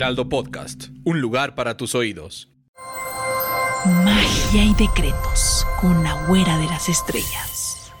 Heraldo Podcast, un lugar para tus oídos. Magia y decretos con la güera de las estrellas.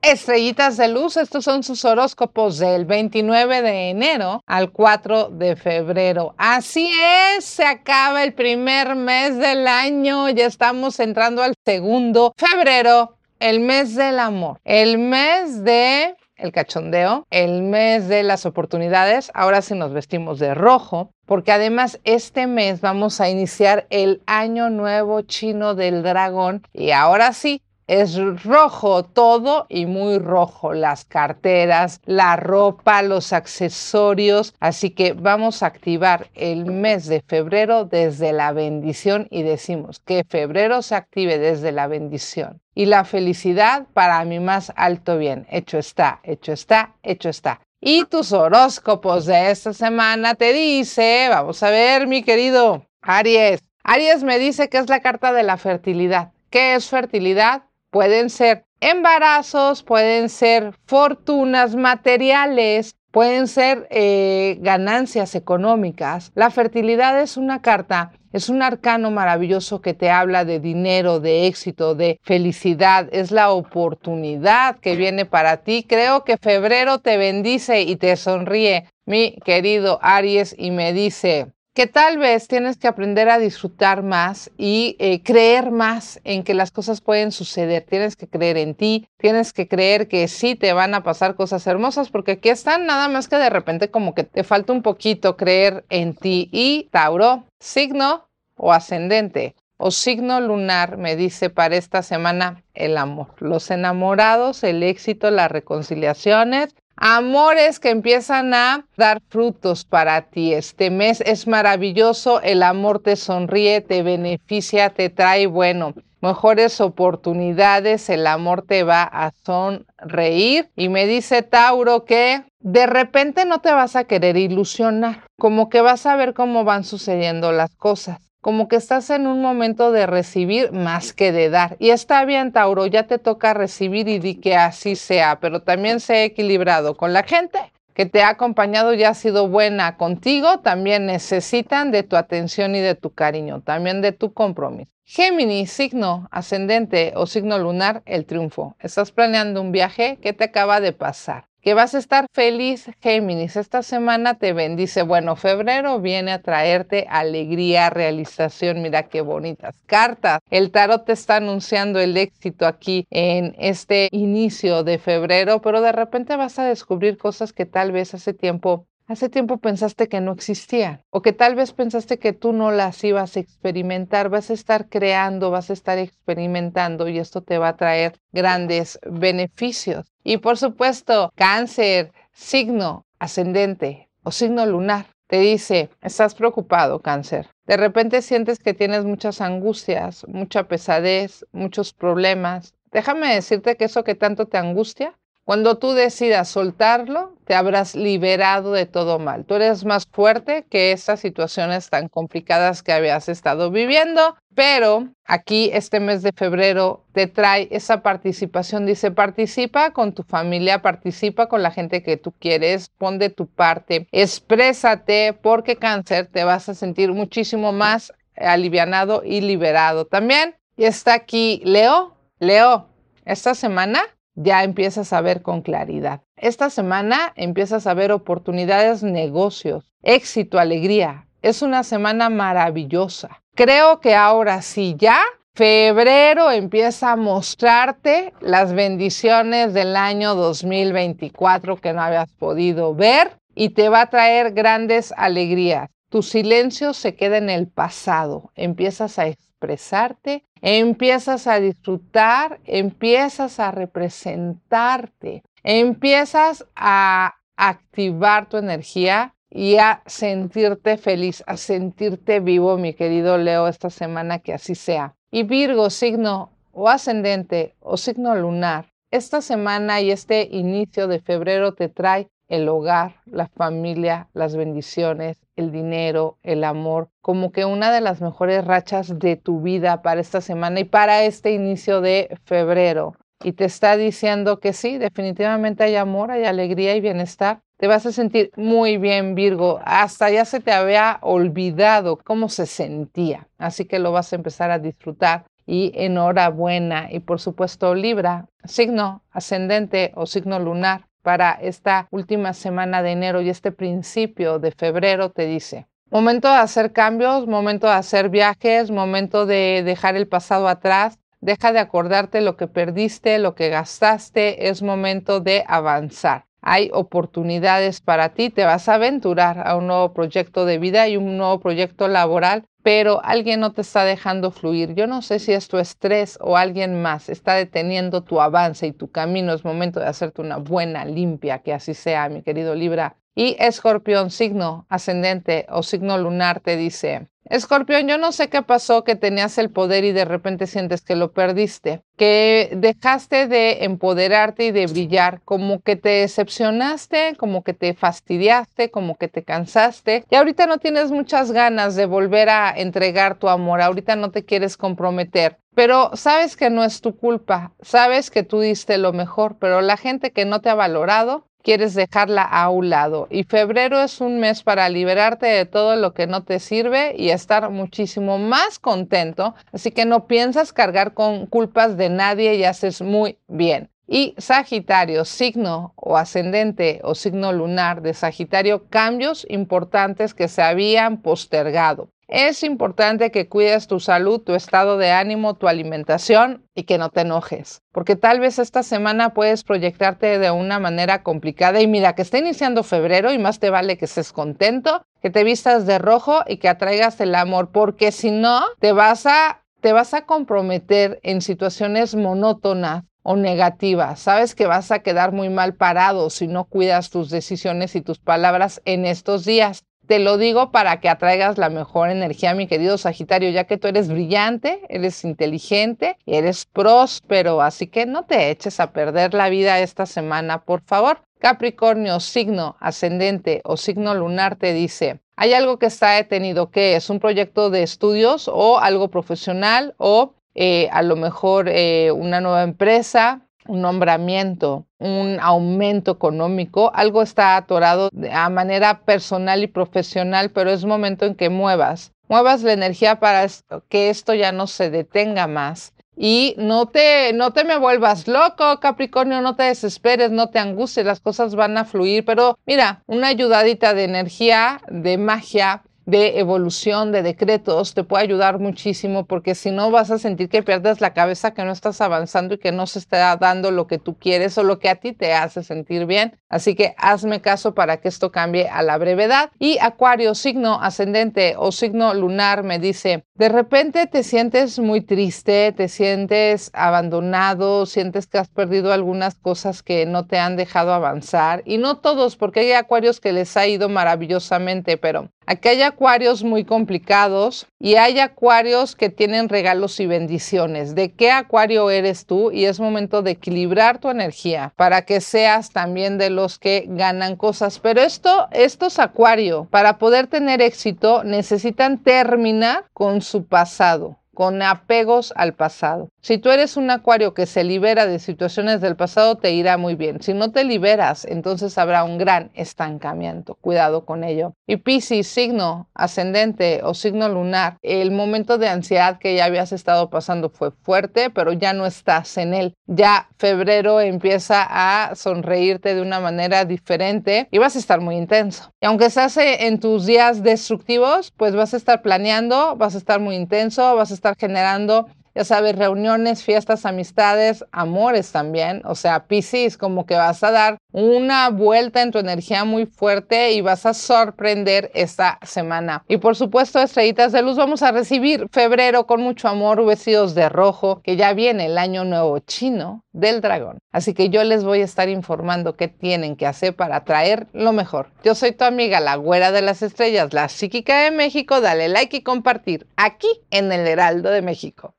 Estrellitas de luz, estos son sus horóscopos del 29 de enero al 4 de febrero. Así es, se acaba el primer mes del año, ya estamos entrando al segundo febrero, el mes del amor, el mes de el cachondeo, el mes de las oportunidades. Ahora sí nos vestimos de rojo, porque además este mes vamos a iniciar el año nuevo chino del dragón y ahora sí. Es rojo todo y muy rojo, las carteras, la ropa, los accesorios. Así que vamos a activar el mes de febrero desde la bendición y decimos que febrero se active desde la bendición y la felicidad para mi más alto bien. Hecho está, hecho está, hecho está. Y tus horóscopos de esta semana te dice, vamos a ver mi querido Aries. Aries me dice que es la carta de la fertilidad. ¿Qué es fertilidad? Pueden ser embarazos, pueden ser fortunas materiales, pueden ser eh, ganancias económicas. La fertilidad es una carta, es un arcano maravilloso que te habla de dinero, de éxito, de felicidad. Es la oportunidad que viene para ti. Creo que febrero te bendice y te sonríe, mi querido Aries, y me dice, que tal vez tienes que aprender a disfrutar más y eh, creer más en que las cosas pueden suceder. Tienes que creer en ti, tienes que creer que sí te van a pasar cosas hermosas, porque aquí están nada más que de repente como que te falta un poquito creer en ti. Y Tauro, signo o ascendente o signo lunar me dice para esta semana el amor, los enamorados, el éxito, las reconciliaciones Amores que empiezan a dar frutos para ti. Este mes es maravilloso, el amor te sonríe, te beneficia, te trae, bueno, mejores oportunidades, el amor te va a sonreír. Y me dice Tauro que de repente no te vas a querer ilusionar, como que vas a ver cómo van sucediendo las cosas como que estás en un momento de recibir más que de dar. Y está bien, Tauro, ya te toca recibir y di que así sea, pero también sé equilibrado con la gente que te ha acompañado y ha sido buena contigo, también necesitan de tu atención y de tu cariño, también de tu compromiso. Géminis, signo ascendente o signo lunar, el triunfo. Estás planeando un viaje, ¿qué te acaba de pasar? Que vas a estar feliz, Géminis. Esta semana te bendice. Bueno, febrero viene a traerte alegría, realización. Mira qué bonitas cartas. El tarot te está anunciando el éxito aquí en este inicio de febrero, pero de repente vas a descubrir cosas que tal vez hace tiempo Hace tiempo pensaste que no existían o que tal vez pensaste que tú no las ibas a experimentar, vas a estar creando, vas a estar experimentando y esto te va a traer grandes beneficios. Y por supuesto, cáncer, signo ascendente o signo lunar. Te dice, estás preocupado, cáncer. De repente sientes que tienes muchas angustias, mucha pesadez, muchos problemas. Déjame decirte que eso que tanto te angustia cuando tú decidas soltarlo, te habrás liberado de todo mal. Tú eres más fuerte que estas situaciones tan complicadas que habías estado viviendo, pero aquí este mes de febrero te trae esa participación. Dice, participa con tu familia, participa con la gente que tú quieres, pon de tu parte, exprésate porque cáncer te vas a sentir muchísimo más alivianado y liberado también. Y está aquí Leo. Leo, esta semana ya empiezas a ver con claridad. Esta semana empiezas a ver oportunidades, negocios, éxito, alegría. Es una semana maravillosa. Creo que ahora sí ya febrero empieza a mostrarte las bendiciones del año 2024 que no habías podido ver y te va a traer grandes alegrías. Tu silencio se queda en el pasado. Empiezas a expresarte, empiezas a disfrutar, empiezas a representarte, empiezas a activar tu energía y a sentirte feliz, a sentirte vivo, mi querido Leo, esta semana que así sea. Y Virgo, signo o ascendente o signo lunar, esta semana y este inicio de febrero te trae el hogar, la familia, las bendiciones, el dinero, el amor, como que una de las mejores rachas de tu vida para esta semana y para este inicio de febrero. Y te está diciendo que sí, definitivamente hay amor, hay alegría y bienestar. Te vas a sentir muy bien, Virgo. Hasta ya se te había olvidado cómo se sentía. Así que lo vas a empezar a disfrutar y enhorabuena. Y por supuesto, Libra, signo ascendente o signo lunar para esta última semana de enero y este principio de febrero te dice, momento de hacer cambios, momento de hacer viajes, momento de dejar el pasado atrás, deja de acordarte lo que perdiste, lo que gastaste, es momento de avanzar. Hay oportunidades para ti, te vas a aventurar a un nuevo proyecto de vida y un nuevo proyecto laboral pero alguien no te está dejando fluir. Yo no sé si es tu estrés o alguien más está deteniendo tu avance y tu camino. Es momento de hacerte una buena limpia, que así sea, mi querido Libra. Y Escorpión, signo ascendente o signo lunar, te dice, Escorpión, yo no sé qué pasó que tenías el poder y de repente sientes que lo perdiste, que dejaste de empoderarte y de brillar, como que te decepcionaste, como que te fastidiaste, como que te cansaste y ahorita no tienes muchas ganas de volver a entregar tu amor, ahorita no te quieres comprometer. Pero sabes que no es tu culpa, sabes que tú diste lo mejor, pero la gente que no te ha valorado quieres dejarla a un lado. Y febrero es un mes para liberarte de todo lo que no te sirve y estar muchísimo más contento. Así que no piensas cargar con culpas de nadie y haces muy bien. Y Sagitario, signo o ascendente o signo lunar de Sagitario, cambios importantes que se habían postergado. Es importante que cuides tu salud, tu estado de ánimo, tu alimentación y que no te enojes, porque tal vez esta semana puedes proyectarte de una manera complicada y mira que está iniciando febrero y más te vale que estés contento, que te vistas de rojo y que atraigas el amor, porque si no te vas a te vas a comprometer en situaciones monótonas o negativas. Sabes que vas a quedar muy mal parado si no cuidas tus decisiones y tus palabras en estos días. Te lo digo para que atraigas la mejor energía, mi querido Sagitario, ya que tú eres brillante, eres inteligente, eres próspero, así que no te eches a perder la vida esta semana, por favor. Capricornio, signo ascendente o signo lunar te dice, hay algo que está detenido, ¿qué es? ¿Un proyecto de estudios o algo profesional o eh, a lo mejor eh, una nueva empresa, un nombramiento, un aumento económico, algo está atorado a manera personal y profesional, pero es momento en que muevas, muevas la energía para que esto ya no se detenga más. Y no te, no te me vuelvas loco, Capricornio, no te desesperes, no te angusties, las cosas van a fluir, pero mira, una ayudadita de energía, de magia, de evolución, de decretos, te puede ayudar muchísimo porque si no vas a sentir que pierdes la cabeza, que no estás avanzando y que no se está dando lo que tú quieres o lo que a ti te hace sentir bien. Así que hazme caso para que esto cambie a la brevedad. Y Acuario, signo ascendente o signo lunar, me dice, de repente te sientes muy triste, te sientes abandonado, sientes que has perdido algunas cosas que no te han dejado avanzar. Y no todos, porque hay acuarios que les ha ido maravillosamente, pero aquí hay acuarios muy complicados y hay acuarios que tienen regalos y bendiciones. ¿De qué acuario eres tú? Y es momento de equilibrar tu energía para que seas también de los que ganan cosas. Pero esto, estos acuarios, para poder tener éxito, necesitan terminar con su pasado, con apegos al pasado. Si tú eres un acuario que se libera de situaciones del pasado, te irá muy bien. Si no te liberas, entonces habrá un gran estancamiento. Cuidado con ello. Y Piscis, signo ascendente o signo lunar, el momento de ansiedad que ya habías estado pasando fue fuerte, pero ya no estás en él. Ya febrero empieza a sonreírte de una manera diferente y vas a estar muy intenso. Y aunque estás en tus días destructivos, pues vas a estar planeando, vas a estar muy intenso, vas a estar generando ya sabes, reuniones, fiestas, amistades, amores también. O sea, Piscis, como que vas a dar una vuelta en tu energía muy fuerte y vas a sorprender esta semana. Y por supuesto, estrellitas de luz, vamos a recibir febrero con mucho amor, vestidos de rojo, que ya viene el año nuevo chino del dragón. Así que yo les voy a estar informando qué tienen que hacer para traer lo mejor. Yo soy tu amiga, la güera de las estrellas, la psíquica de México. Dale like y compartir aquí en el Heraldo de México.